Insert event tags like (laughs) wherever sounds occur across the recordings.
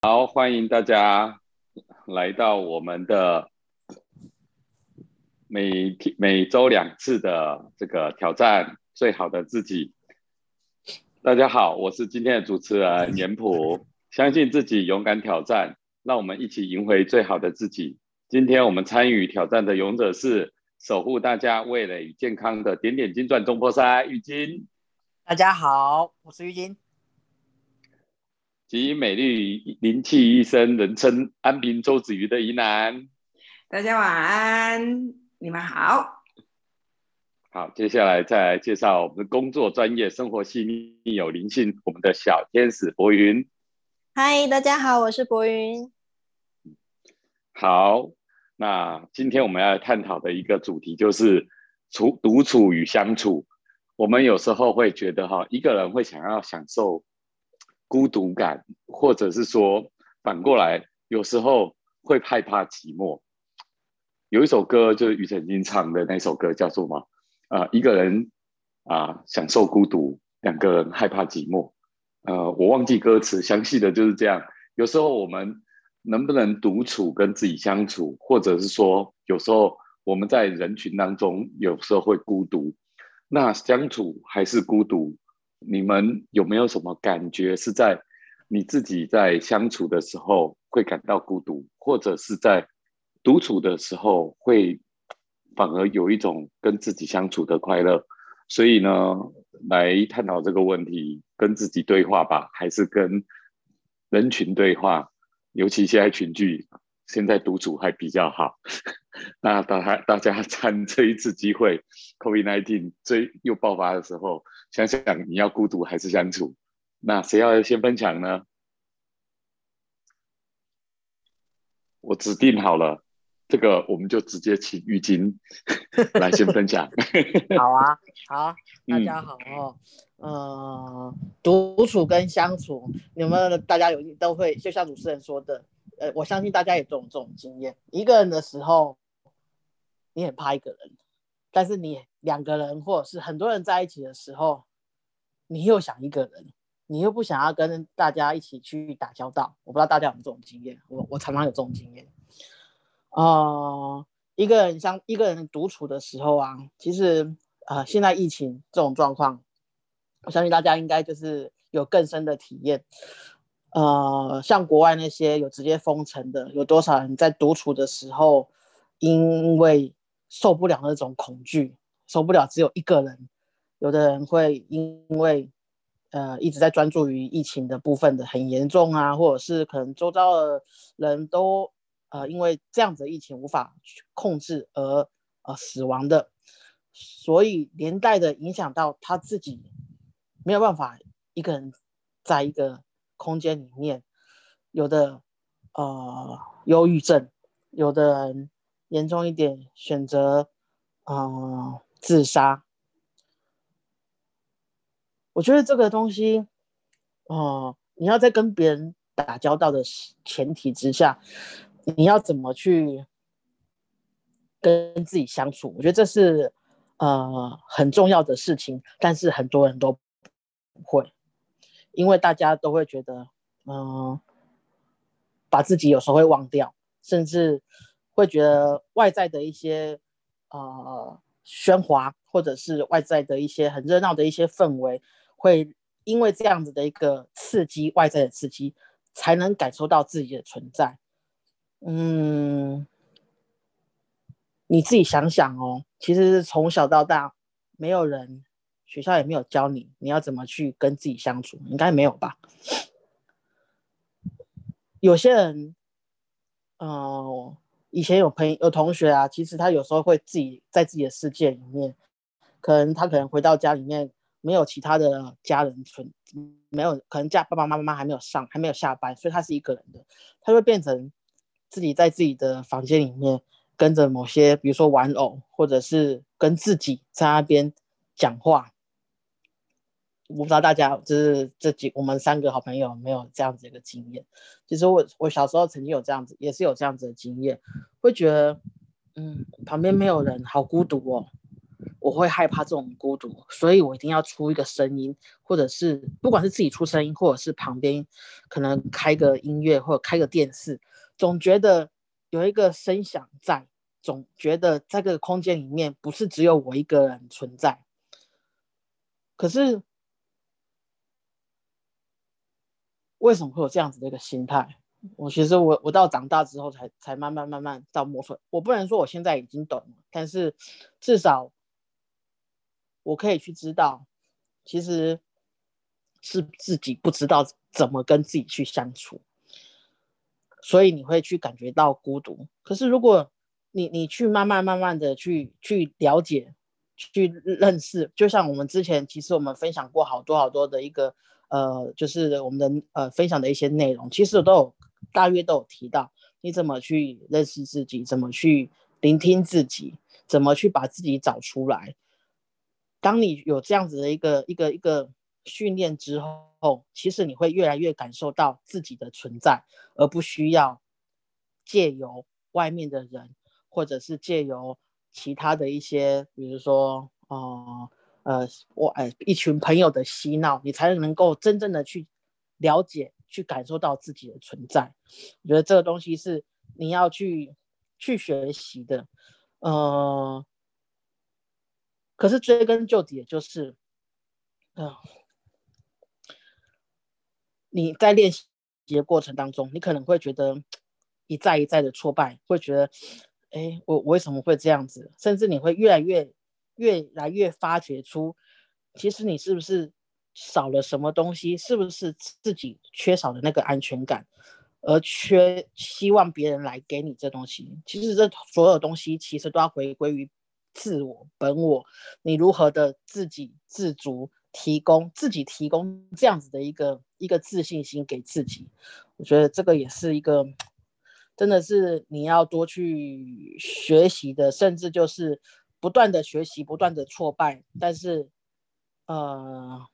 好，欢迎大家来到我们的每天每周两次的这个挑战最好的自己。大家好，我是今天的主持人 (laughs) 严普。相信自己，勇敢挑战，让我们一起赢回最好的自己。今天我们参与挑战的勇者是守护大家味蕾与健康的点点金钻中破塞玉金。大家好，我是玉金。集美丽灵气一生，人称安平周子瑜的宜南。大家晚安，你们好。好，接下来再来介绍我们的工作专业、生活细腻有灵性，我们的小天使博云。嗨，大家好，我是博云。好，那今天我们要探讨的一个主题就是处独处与相处。我们有时候会觉得哈，一个人会想要享受。孤独感，或者是说反过来，有时候会害怕寂寞。有一首歌就是庾澄庆唱的那首歌，叫做嘛啊，一个人啊享受孤独，两个人害怕寂寞。呃，我忘记歌词，详细的就是这样。有时候我们能不能独处跟自己相处，或者是说有时候我们在人群当中有时候会孤独，那相处还是孤独？你们有没有什么感觉是在你自己在相处的时候会感到孤独，或者是在独处的时候会反而有一种跟自己相处的快乐？所以呢，来探讨这个问题，跟自己对话吧，还是跟人群对话？尤其现在群聚，现在独处还比较好。(laughs) 那大家大家趁这一次机会，COVID-19 最又爆发的时候。想想你要孤独还是相处？那谁要先分享呢？我指定好了，这个我们就直接请玉金 (laughs) 来先分享。好啊，好，大家好哦。呃，独处跟相处，你们大家有都会，就像主持人说的，呃，我相信大家也都有这种经验。一个人的时候，你很怕一个人。但是你两个人或者是很多人在一起的时候，你又想一个人，你又不想要跟大家一起去打交道。我不知道大家有没有这种经验，我我常常有这种经验。呃，一个人像一个人独处的时候啊，其实呃现在疫情这种状况，我相信大家应该就是有更深的体验。呃，像国外那些有直接封城的，有多少人在独处的时候，因为受不了那种恐惧，受不了只有一个人。有的人会因为呃一直在专注于疫情的部分的很严重啊，或者是可能周遭的人都呃因为这样子的疫情无法控制而呃死亡的，所以连带的影响到他自己没有办法一个人在一个空间里面，有的呃忧郁症，有的人。严重一点，选择嗯自杀。我觉得这个东西，哦，你要在跟别人打交道的前提之下，你要怎么去跟自己相处？我觉得这是呃很重要的事情，但是很多人都不会，因为大家都会觉得，嗯，把自己有时候会忘掉，甚至。会觉得外在的一些呃喧哗，或者是外在的一些很热闹的一些氛围，会因为这样子的一个刺激，外在的刺激，才能感受到自己的存在。嗯，你自己想想哦，其实从小到大，没有人学校也没有教你你要怎么去跟自己相处，应该没有吧？有些人，嗯。以前有朋友有同学啊，其实他有时候会自己在自己的世界里面，可能他可能回到家里面没有其他的家人存，没有可能家爸爸妈妈还没有上还没有下班，所以他是一个人的，他会变成自己在自己的房间里面跟着某些比如说玩偶，或者是跟自己在那边讲话。我不知道大家就是这几我们三个好朋友没有这样子一个经验。其实我我小时候曾经有这样子，也是有这样子的经验，会觉得嗯旁边没有人，好孤独哦。我会害怕这种孤独，所以我一定要出一个声音，或者是不管是自己出声音，或者是旁边可能开个音乐或者开个电视，总觉得有一个声响在，总觉得在这个空间里面不是只有我一个人存在。可是为什么会有这样子的一个心态？我其实我我到长大之后才才慢慢慢慢到摸索。我不能说我现在已经懂了，但是至少我可以去知道，其实是自己不知道怎么跟自己去相处，所以你会去感觉到孤独。可是如果你你去慢慢慢慢的去去了解、去认识，就像我们之前其实我们分享过好多好多的一个呃，就是我们的呃分享的一些内容，其实都有。大约都有提到，你怎么去认识自己，怎么去聆听自己，怎么去把自己找出来。当你有这样子的一个一个一个训练之后，其实你会越来越感受到自己的存在，而不需要借由外面的人，或者是借由其他的一些，比如说，呃呃，我哎一群朋友的嬉闹，你才能够真正的去了解。去感受到自己的存在，我觉得这个东西是你要去去学习的，呃，可是追根究底，就是，嗯，你在练习的过程当中，你可能会觉得一再一再的挫败，会觉得，哎，我我为什么会这样子？甚至你会越来越越来越发掘出，其实你是不是？少了什么东西？是不是自己缺少的那个安全感，而缺希望别人来给你这东西？其实这所有东西其实都要回归于自我本我。你如何的自给自足，提供自己提供这样子的一个一个自信心给自己？我觉得这个也是一个，真的是你要多去学习的，甚至就是不断的学习，不断的挫败，但是，呃。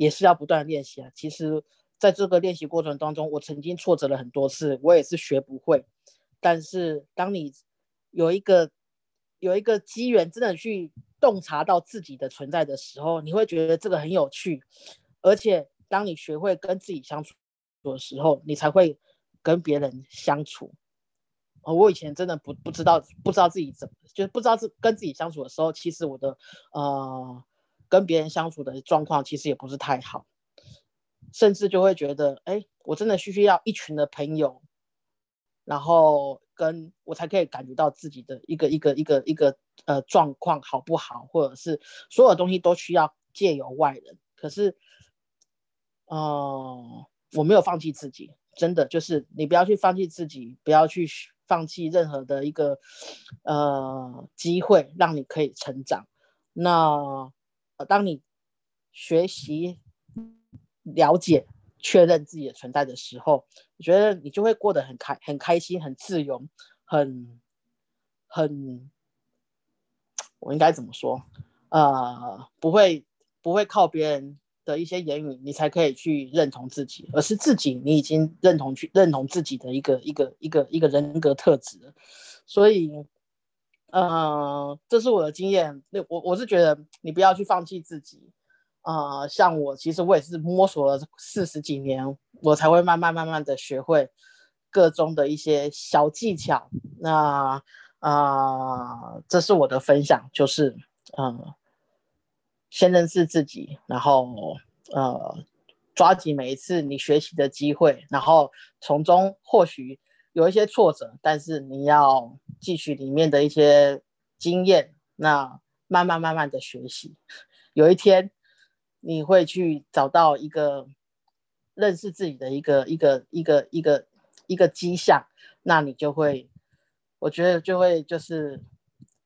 也是要不断练习啊。其实，在这个练习过程当中，我曾经挫折了很多次，我也是学不会。但是，当你有一个有一个机缘，真的去洞察到自己的存在的时候，你会觉得这个很有趣。而且，当你学会跟自己相处的时候，你才会跟别人相处。哦，我以前真的不不知道，不知道自己怎么，就是不知道是跟自己相处的时候，其实我的呃。跟别人相处的状况其实也不是太好，甚至就会觉得，哎，我真的需需要一群的朋友，然后跟我才可以感觉到自己的一个一个一个一个呃状况好不好，或者是所有东西都需要借由外人。可是，哦，我没有放弃自己，真的就是你不要去放弃自己，不要去放弃任何的一个呃机会，让你可以成长。那。当你学习、了解、确认自己的存在的时候，我觉得你就会过得很开、很开心、很自由、很、很……我应该怎么说？呃，不会不会靠别人的一些言语，你才可以去认同自己，而是自己你已经认同去认同自己的一个一个一个一个人格特质，所以。嗯，这是我的经验。那我我是觉得你不要去放弃自己。啊，像我其实我也是摸索了四十几年，我才会慢慢慢慢的学会各中的一些小技巧。那啊，这是我的分享，就是嗯，先认识自己，然后呃，抓紧每一次你学习的机会，然后从中或许。有一些挫折，但是你要汲取里面的一些经验，那慢慢慢慢的学习，有一天你会去找到一个认识自己的一个一个一个一个一个迹象，那你就会，我觉得就会就是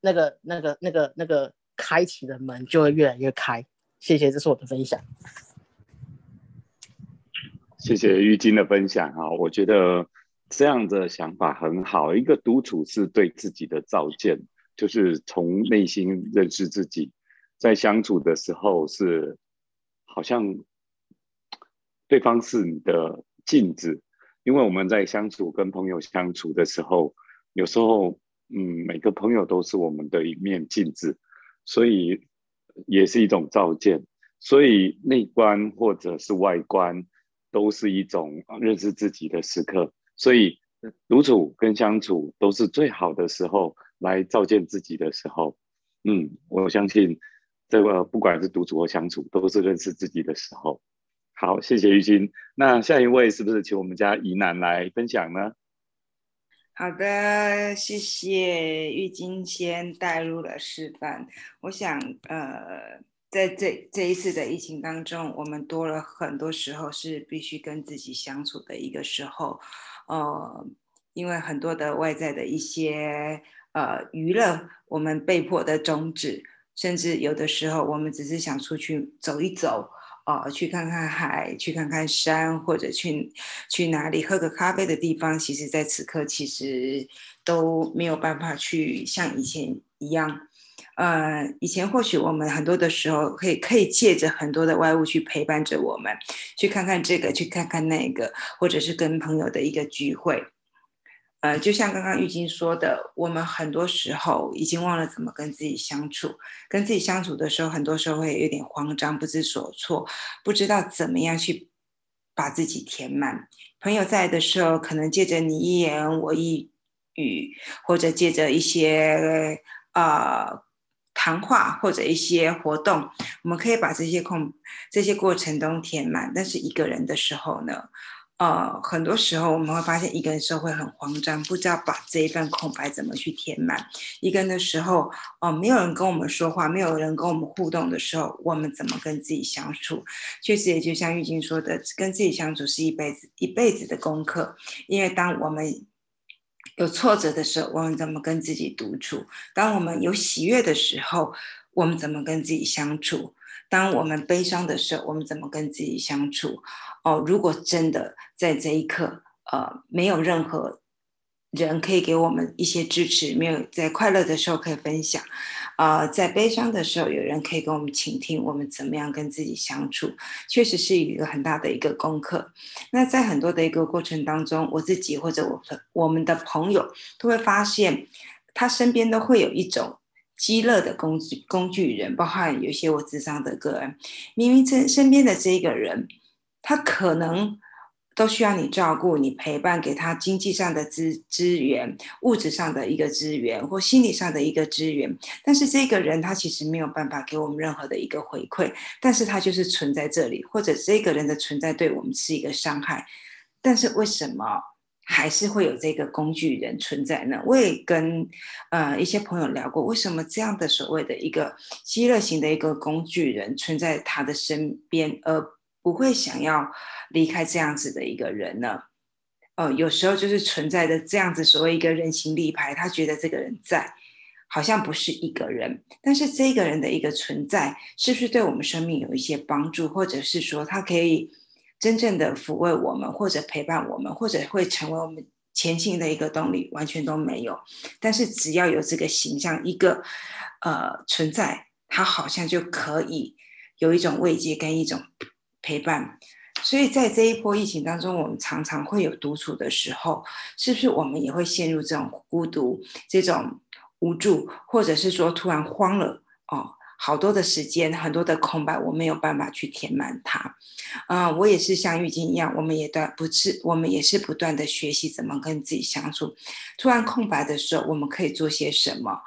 那个那个那个那个开启的门就会越来越开。谢谢，这是我的分享。谢谢玉晶的分享啊，我觉得。这样的想法很好。一个独处是对自己的造见，就是从内心认识自己。在相处的时候，是好像对方是你的镜子，因为我们在相处跟朋友相处的时候，有时候，嗯，每个朋友都是我们的一面镜子。所以也是一种照见。所以内观或者是外观，都是一种认识自己的时刻。所以独处跟相处都是最好的时候来照见自己的时候。嗯，我相信这个不管是独处或相处，都是认识自己的时候。好，谢谢玉金。那下一位是不是请我们家怡南来分享呢？好的，谢谢玉金先带入了示范。我想，呃，在这这一次的疫情当中，我们多了很多时候是必须跟自己相处的一个时候。呃，因为很多的外在的一些呃娱乐，我们被迫的终止，甚至有的时候我们只是想出去走一走。哦，去看看海，去看看山，或者去去哪里喝个咖啡的地方，其实在此刻其实都没有办法去像以前一样。呃，以前或许我们很多的时候可以可以借着很多的外物去陪伴着我们，去看看这个，去看看那个，或者是跟朋友的一个聚会。呃，就像刚刚玉晶说的，我们很多时候已经忘了怎么跟自己相处。跟自己相处的时候，很多时候会有点慌张、不知所措，不知道怎么样去把自己填满。朋友在的时候，可能借着你一言我一语，或者借着一些呃谈话或者一些活动，我们可以把这些空、这些过程都填满。但是一个人的时候呢？呃，很多时候我们会发现，一个人时候会很慌张，不知道把这一份空白怎么去填满。一个人的时候，哦，没有人跟我们说话，没有人跟我们互动的时候，我们怎么跟自己相处？确实，也就像玉晶说的，跟自己相处是一辈子一辈子的功课。因为当我们有挫折的时候，我们怎么跟自己独处？当我们有喜悦的时候，我们怎么跟自己相处？当我们悲伤的时候，我们怎么跟自己相处？哦，如果真的在这一刻，呃，没有任何人可以给我们一些支持，没有在快乐的时候可以分享，啊，在悲伤的时候有人可以跟我们倾听，我们怎么样跟自己相处，确实是一个很大的一个功课。那在很多的一个过程当中，我自己或者我我们的朋友都会发现，他身边都会有一种积乐的工具工具人，包含有些我智商的个人，明明身身边的这一个人。他可能都需要你照顾、你陪伴，给他经济上的资资源、物质上的一个资源或心理上的一个资源。但是这个人他其实没有办法给我们任何的一个回馈，但是他就是存在这里，或者这个人的存在对我们是一个伤害。但是为什么还是会有这个工具人存在呢？我也跟呃一些朋友聊过，为什么这样的所谓的一个饥饿型的一个工具人存在他的身边，而不会想要离开这样子的一个人呢？呃，有时候就是存在的这样子所谓一个人形立牌，他觉得这个人在，好像不是一个人，但是这个人的一个存在，是不是对我们生命有一些帮助，或者是说他可以真正的抚慰我们，或者陪伴我们，或者会成为我们前进的一个动力，完全都没有。但是只要有这个形象一个呃存在，他好像就可以有一种慰藉跟一种。陪伴，所以在这一波疫情当中，我们常常会有独处的时候，是不是我们也会陷入这种孤独、这种无助，或者是说突然慌了哦，好多的时间，很多的空白，我没有办法去填满它。嗯，我也是像玉晶一样，我们也断不是，我们也是不断的学习怎么跟自己相处。突然空白的时候，我们可以做些什么？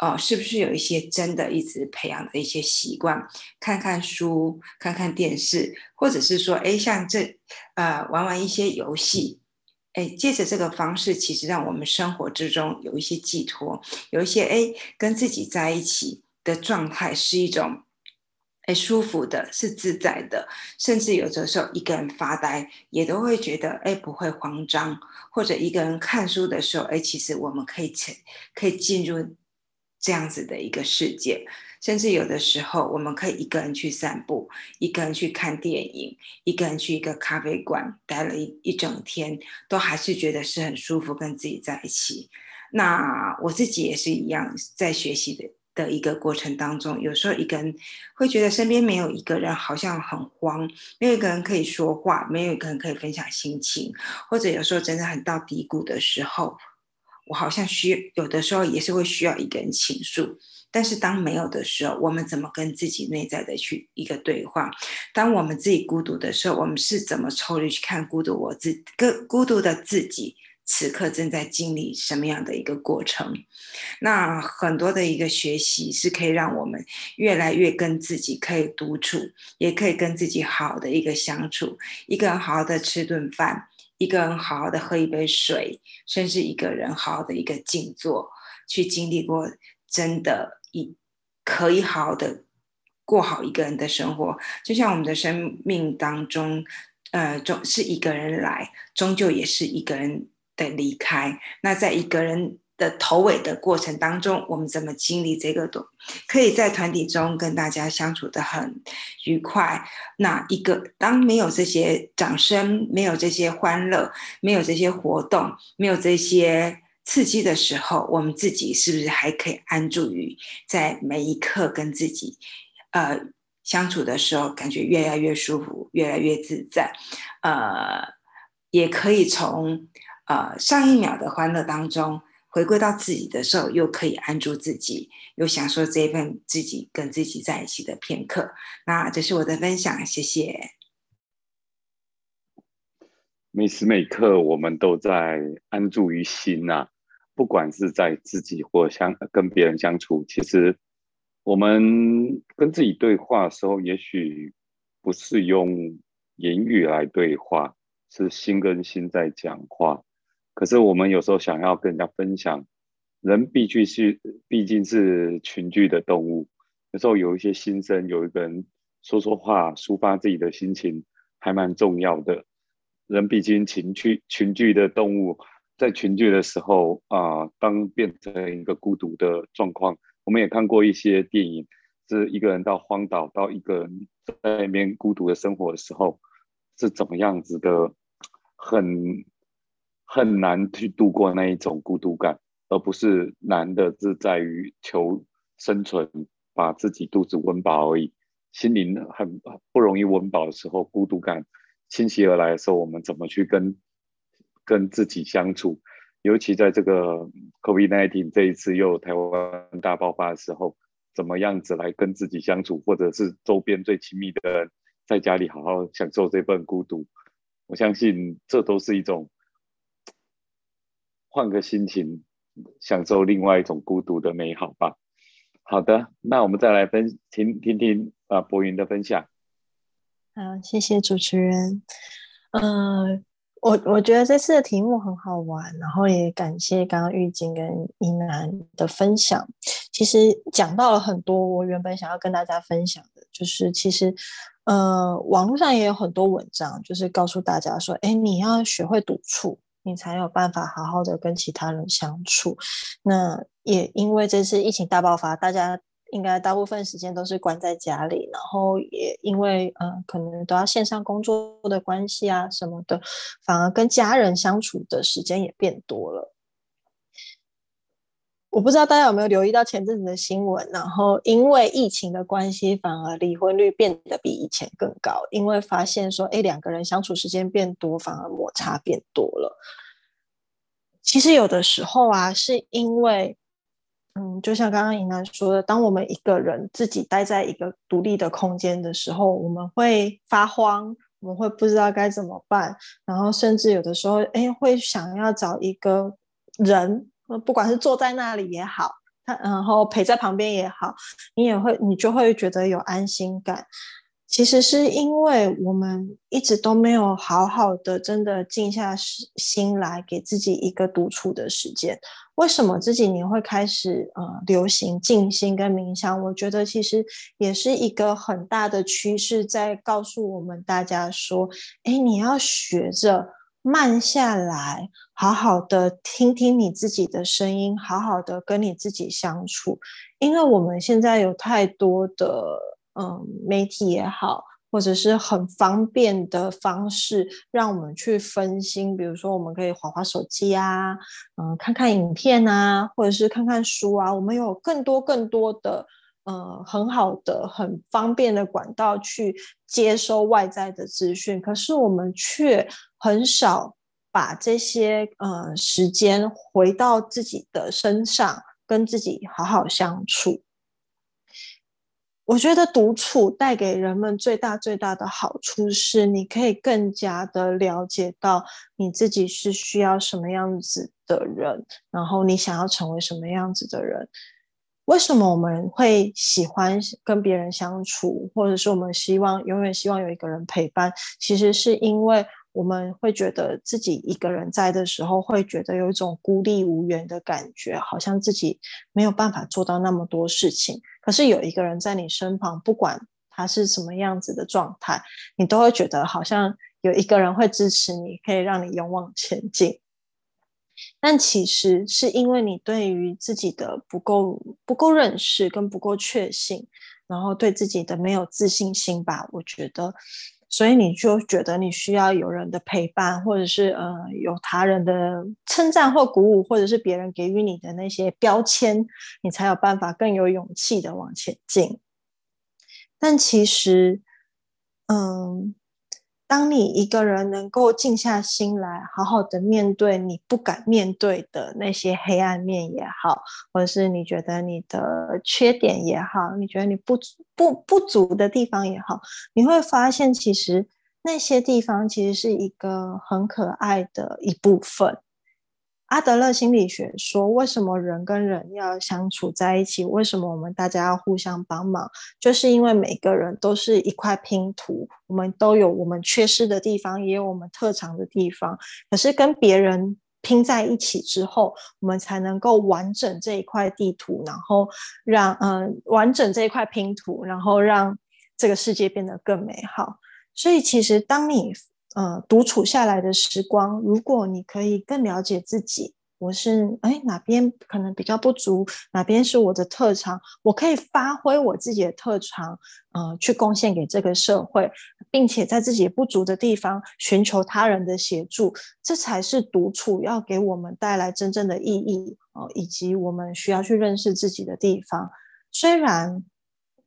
哦，是不是有一些真的一直培养的一些习惯？看看书，看看电视，或者是说，哎，像这，呃，玩玩一些游戏，哎，借着这个方式，其实让我们生活之中有一些寄托，有一些哎，跟自己在一起的状态是一种，哎，舒服的，是自在的，甚至有的时候一个人发呆，也都会觉得哎，不会慌张，或者一个人看书的时候，哎，其实我们可以成，可以进入。这样子的一个世界，甚至有的时候，我们可以一个人去散步，一个人去看电影，一个人去一个咖啡馆待了一一整天，都还是觉得是很舒服，跟自己在一起。那我自己也是一样，在学习的的一个过程当中，有时候一个人会觉得身边没有一个人，好像很慌，没有一个人可以说话，没有一个人可以分享心情，或者有时候真的很到低谷的时候。我好像需有的时候也是会需要一个人倾诉。但是当没有的时候，我们怎么跟自己内在的去一个对话？当我们自己孤独的时候，我们是怎么抽离去看孤独我自个孤独的自己？此刻正在经历什么样的一个过程？那很多的一个学习是可以让我们越来越跟自己可以独处，也可以跟自己好的一个相处。一个人好好的吃顿饭，一个人好好的喝一杯水，甚至一个人好好的一个静坐，去经历过真的。一可以好好的过好一个人的生活，就像我们的生命当中，呃，终是一个人来，终究也是一个人的离开。那在一个人的头尾的过程当中，我们怎么经历这个？都可以在团体中跟大家相处的很愉快。那一个当没有这些掌声，没有这些欢乐，没有这些活动，没有这些。刺激的时候，我们自己是不是还可以安住于在每一刻跟自己，呃相处的时候，感觉越来越舒服，越来越自在，呃，也可以从呃上一秒的欢乐当中回归到自己的时候，又可以安住自己，又享受这份自己跟自己在一起的片刻。那这是我的分享，谢谢。每时每刻，我们都在安住于心呐。不管是在自己或相跟别人相处，其实我们跟自己对话的时候，也许不是用言语来对话，是心跟心在讲话。可是我们有时候想要跟人家分享，人毕竟是毕竟是群居的动物，有时候有一些心声，有一个人说说话，抒发自己的心情，还蛮重要的。人毕竟群居群居的动物。在群聚的时候啊，当变成一个孤独的状况，我们也看过一些电影，是一个人到荒岛，到一个人在那边孤独的生活的时候，是怎么样子的，很很难去度过那一种孤独感，而不是难的是在于求生存，把自己肚子温饱而已。心灵很不容易温饱的时候，孤独感侵袭而来的时候，我们怎么去跟？跟自己相处，尤其在这个 COVID-19 这一次又台湾大爆发的时候，怎么样子来跟自己相处，或者是周边最亲密的人，在家里好好享受这份孤独，我相信这都是一种换个心情，享受另外一种孤独的美好吧。好的，那我们再来分听听听啊，博云的分享。好，谢谢主持人。嗯。我我觉得这次的题目很好玩，然后也感谢刚刚玉晶跟依楠的分享。其实讲到了很多我原本想要跟大家分享的，就是其实，呃，网络上也有很多文章，就是告诉大家说，哎，你要学会独处，你才有办法好好的跟其他人相处。那也因为这次疫情大爆发，大家。应该大部分时间都是关在家里，然后也因为嗯，可能都要线上工作的关系啊什么的，反而跟家人相处的时间也变多了。我不知道大家有没有留意到前阵子的新闻，然后因为疫情的关系，反而离婚率变得比以前更高，因为发现说，哎，两个人相处时间变多，反而摩擦变多了。其实有的时候啊，是因为。嗯，就像刚刚尹楠说的，当我们一个人自己待在一个独立的空间的时候，我们会发慌，我们会不知道该怎么办，然后甚至有的时候，哎，会想要找一个人，不管是坐在那里也好，他然后陪在旁边也好，你也会，你就会觉得有安心感。其实是因为我们一直都没有好好的真的静下心来，给自己一个独处的时间。为什么这几年会开始呃流行静心跟冥想？我觉得其实也是一个很大的趋势，在告诉我们大家说：哎，你要学着慢下来，好好的听听你自己的声音，好好的跟你自己相处。因为我们现在有太多的。嗯，媒体也好，或者是很方便的方式，让我们去分心。比如说，我们可以划划手机啊，嗯，看看影片啊，或者是看看书啊。我们有更多更多的，呃，很好的、很方便的管道去接收外在的资讯，可是我们却很少把这些呃时间回到自己的身上，跟自己好好相处。我觉得独处带给人们最大最大的好处是，你可以更加的了解到你自己是需要什么样子的人，然后你想要成为什么样子的人。为什么我们会喜欢跟别人相处，或者是我们希望永远希望有一个人陪伴？其实是因为我们会觉得自己一个人在的时候，会觉得有一种孤立无援的感觉，好像自己没有办法做到那么多事情。可是有一个人在你身旁，不管他是什么样子的状态，你都会觉得好像有一个人会支持你，可以让你勇往前进。但其实是因为你对于自己的不够不够认识，跟不够确信，然后对自己的没有自信心吧。我觉得。所以你就觉得你需要有人的陪伴，或者是呃有他人的称赞或鼓舞，或者是别人给予你的那些标签，你才有办法更有勇气的往前进。但其实，嗯。当你一个人能够静下心来，好好的面对你不敢面对的那些黑暗面也好，或者是你觉得你的缺点也好，你觉得你不不不足的地方也好，你会发现其实那些地方其实是一个很可爱的一部分。阿德勒心理学说，为什么人跟人要相处在一起？为什么我们大家要互相帮忙？就是因为每个人都是一块拼图，我们都有我们缺失的地方，也有我们特长的地方。可是跟别人拼在一起之后，我们才能够完整这一块地图，然后让嗯完整这一块拼图，然后让这个世界变得更美好。所以，其实当你。呃，独处下来的时光，如果你可以更了解自己，我是哎哪边可能比较不足，哪边是我的特长，我可以发挥我自己的特长，呃，去贡献给这个社会，并且在自己不足的地方寻求他人的协助，这才是独处要给我们带来真正的意义哦，以及我们需要去认识自己的地方，虽然。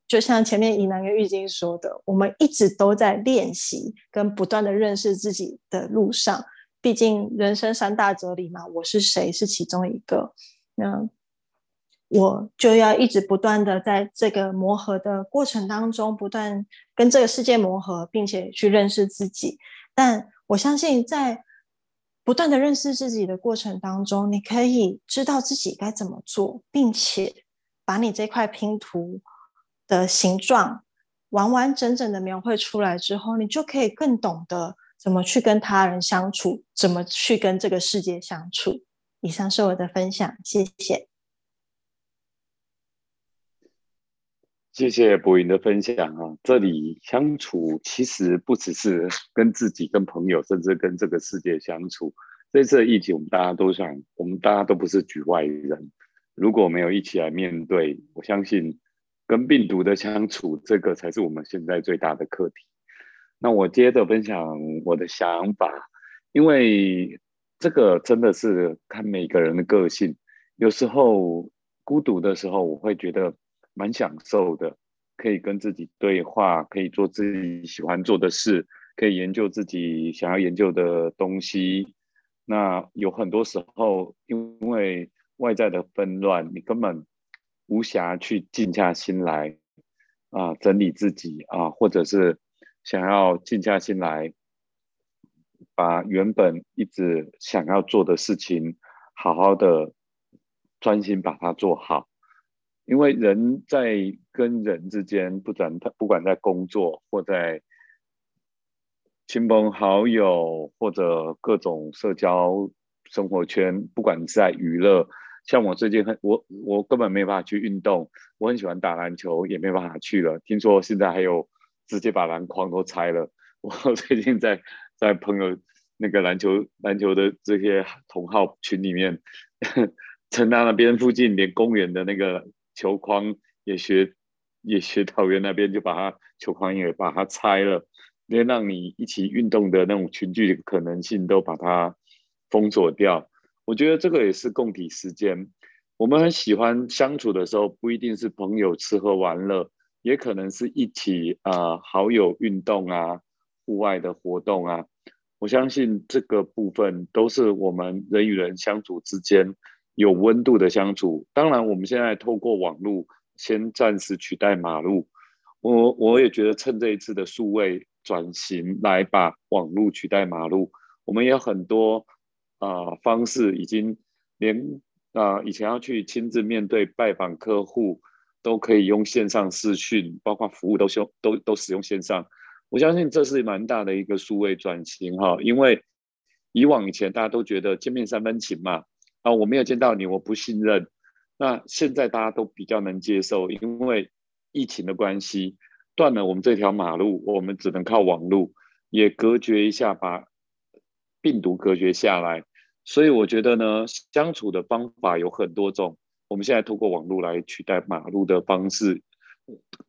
就像前面怡南跟玉晶说的，我们一直都在练习跟不断的认识自己的路上。毕竟人生三大哲理嘛，我是谁是其中一个。那我就要一直不断的在这个磨合的过程当中，不断跟这个世界磨合，并且去认识自己。但我相信，在不断的认识自己的过程当中，你可以知道自己该怎么做，并且把你这块拼图。的形状完完整整的描绘出来之后，你就可以更懂得怎么去跟他人相处，怎么去跟这个世界相处。以上是我的分享，谢谢。谢谢博云的分享啊！这里相处其实不只是跟自己、跟朋友，甚至跟这个世界相处。这次的疫情，我们大家都想，我们大家都不是局外人。如果没有一起来面对，我相信。跟病毒的相处，这个才是我们现在最大的课题。那我接着分享我的想法，因为这个真的是看每个人的个性。有时候孤独的时候，我会觉得蛮享受的，可以跟自己对话，可以做自己喜欢做的事，可以研究自己想要研究的东西。那有很多时候，因为外在的纷乱，你根本。无暇去静下心来啊，整理自己啊，或者是想要静下心来，把原本一直想要做的事情，好好的专心把它做好。因为人在跟人之间，不管他不管在工作或在亲朋好友或者各种社交生活圈，不管在娱乐。像我最近很我我根本没办法去运动，我很喜欢打篮球，也没办法去了。听说现在还有直接把篮筐都拆了。(laughs) 我最近在在朋友那个篮球篮球的这些同好群里面，(laughs) 城大那边附近连公园的那个球框也学也学桃园那边就把它球框也把它拆了，连让你一起运动的那种群聚的可能性都把它封锁掉。我觉得这个也是共体时间。我们很喜欢相处的时候，不一定是朋友吃喝玩乐，也可能是一起啊好友运动啊，户外的活动啊。我相信这个部分都是我们人与人相处之间有温度的相处。当然，我们现在透过网络先暂时取代马路。我我也觉得趁这一次的数位转型来把网络取代马路。我们有很多啊方式，已经连啊以前要去亲自面对拜访客户，都可以用线上视讯，包括服务都用都都使用线上。我相信这是蛮大的一个数位转型哈，因为以往以前大家都觉得见面三分情嘛，啊我没有见到你，我不信任。那现在大家都比较能接受，因为疫情的关系，断了我们这条马路，我们只能靠网路，也隔绝一下，把病毒隔绝下来。所以我觉得呢，相处的方法有很多种，我们现在通过网络来取代马路的方式。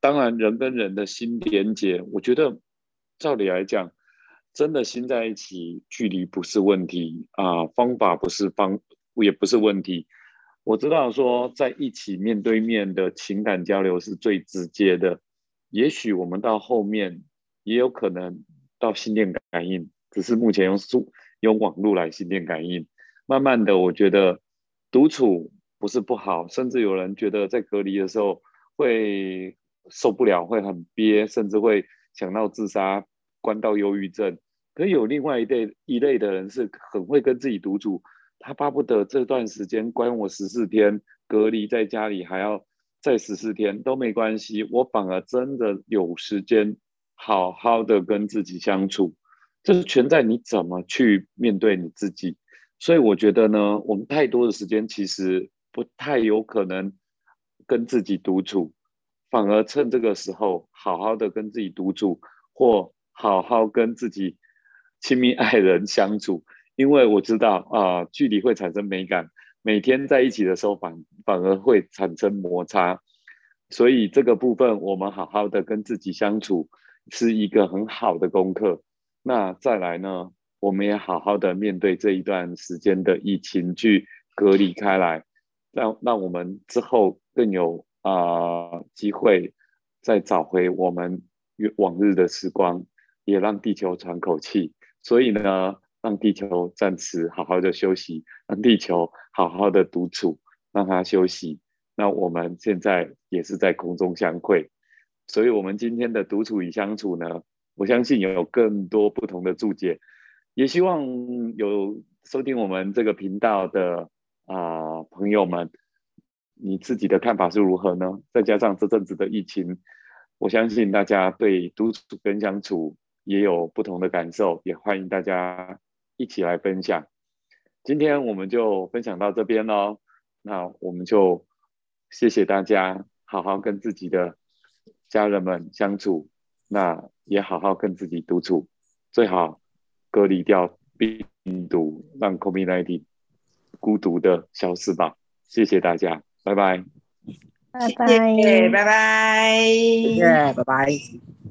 当然，人跟人的心连接，我觉得。照理来讲，真的心在一起，距离不是问题啊，方法不是方，也不是问题。我知道说在一起面对面的情感交流是最直接的，也许我们到后面也有可能到心电感应，只是目前用数用网络来心电感应。慢慢的，我觉得独处不是不好，甚至有人觉得在隔离的时候会受不了，会很憋，甚至会。想到自杀，关到忧郁症，可有另外一类一类的人是很会跟自己独处，他巴不得这段时间关我十四天，隔离在家里还要再十四天都没关系，我反而真的有时间好好的跟自己相处，这是全在你怎么去面对你自己。所以我觉得呢，我们太多的时间其实不太有可能跟自己独处。反而趁这个时候，好好的跟自己独处，或好好跟自己亲密爱人相处，因为我知道啊，距离会产生美感，每天在一起的时候反反而会产生摩擦，所以这个部分我们好好的跟自己相处是一个很好的功课。那再来呢，我们也好好的面对这一段时间的疫情，去隔离开来，让让我们之后更有。啊，机会再找回我们往日的时光，也让地球喘口气。所以呢，让地球暂时好好的休息，让地球好好的独处，让它休息。那我们现在也是在空中相会。所以，我们今天的独处与相处呢，我相信有更多不同的注解。也希望有收听我们这个频道的啊朋友们。你自己的看法是如何呢？再加上这阵子的疫情，我相信大家对独处跟相处也有不同的感受，也欢迎大家一起来分享。今天我们就分享到这边喽，那我们就谢谢大家，好好跟自己的家人们相处，那也好好跟自己独处，最好隔离掉病毒，让 COVID-19 孤独的消失吧。谢谢大家。拜拜，拜拜，拜拜，谢谢，拜拜。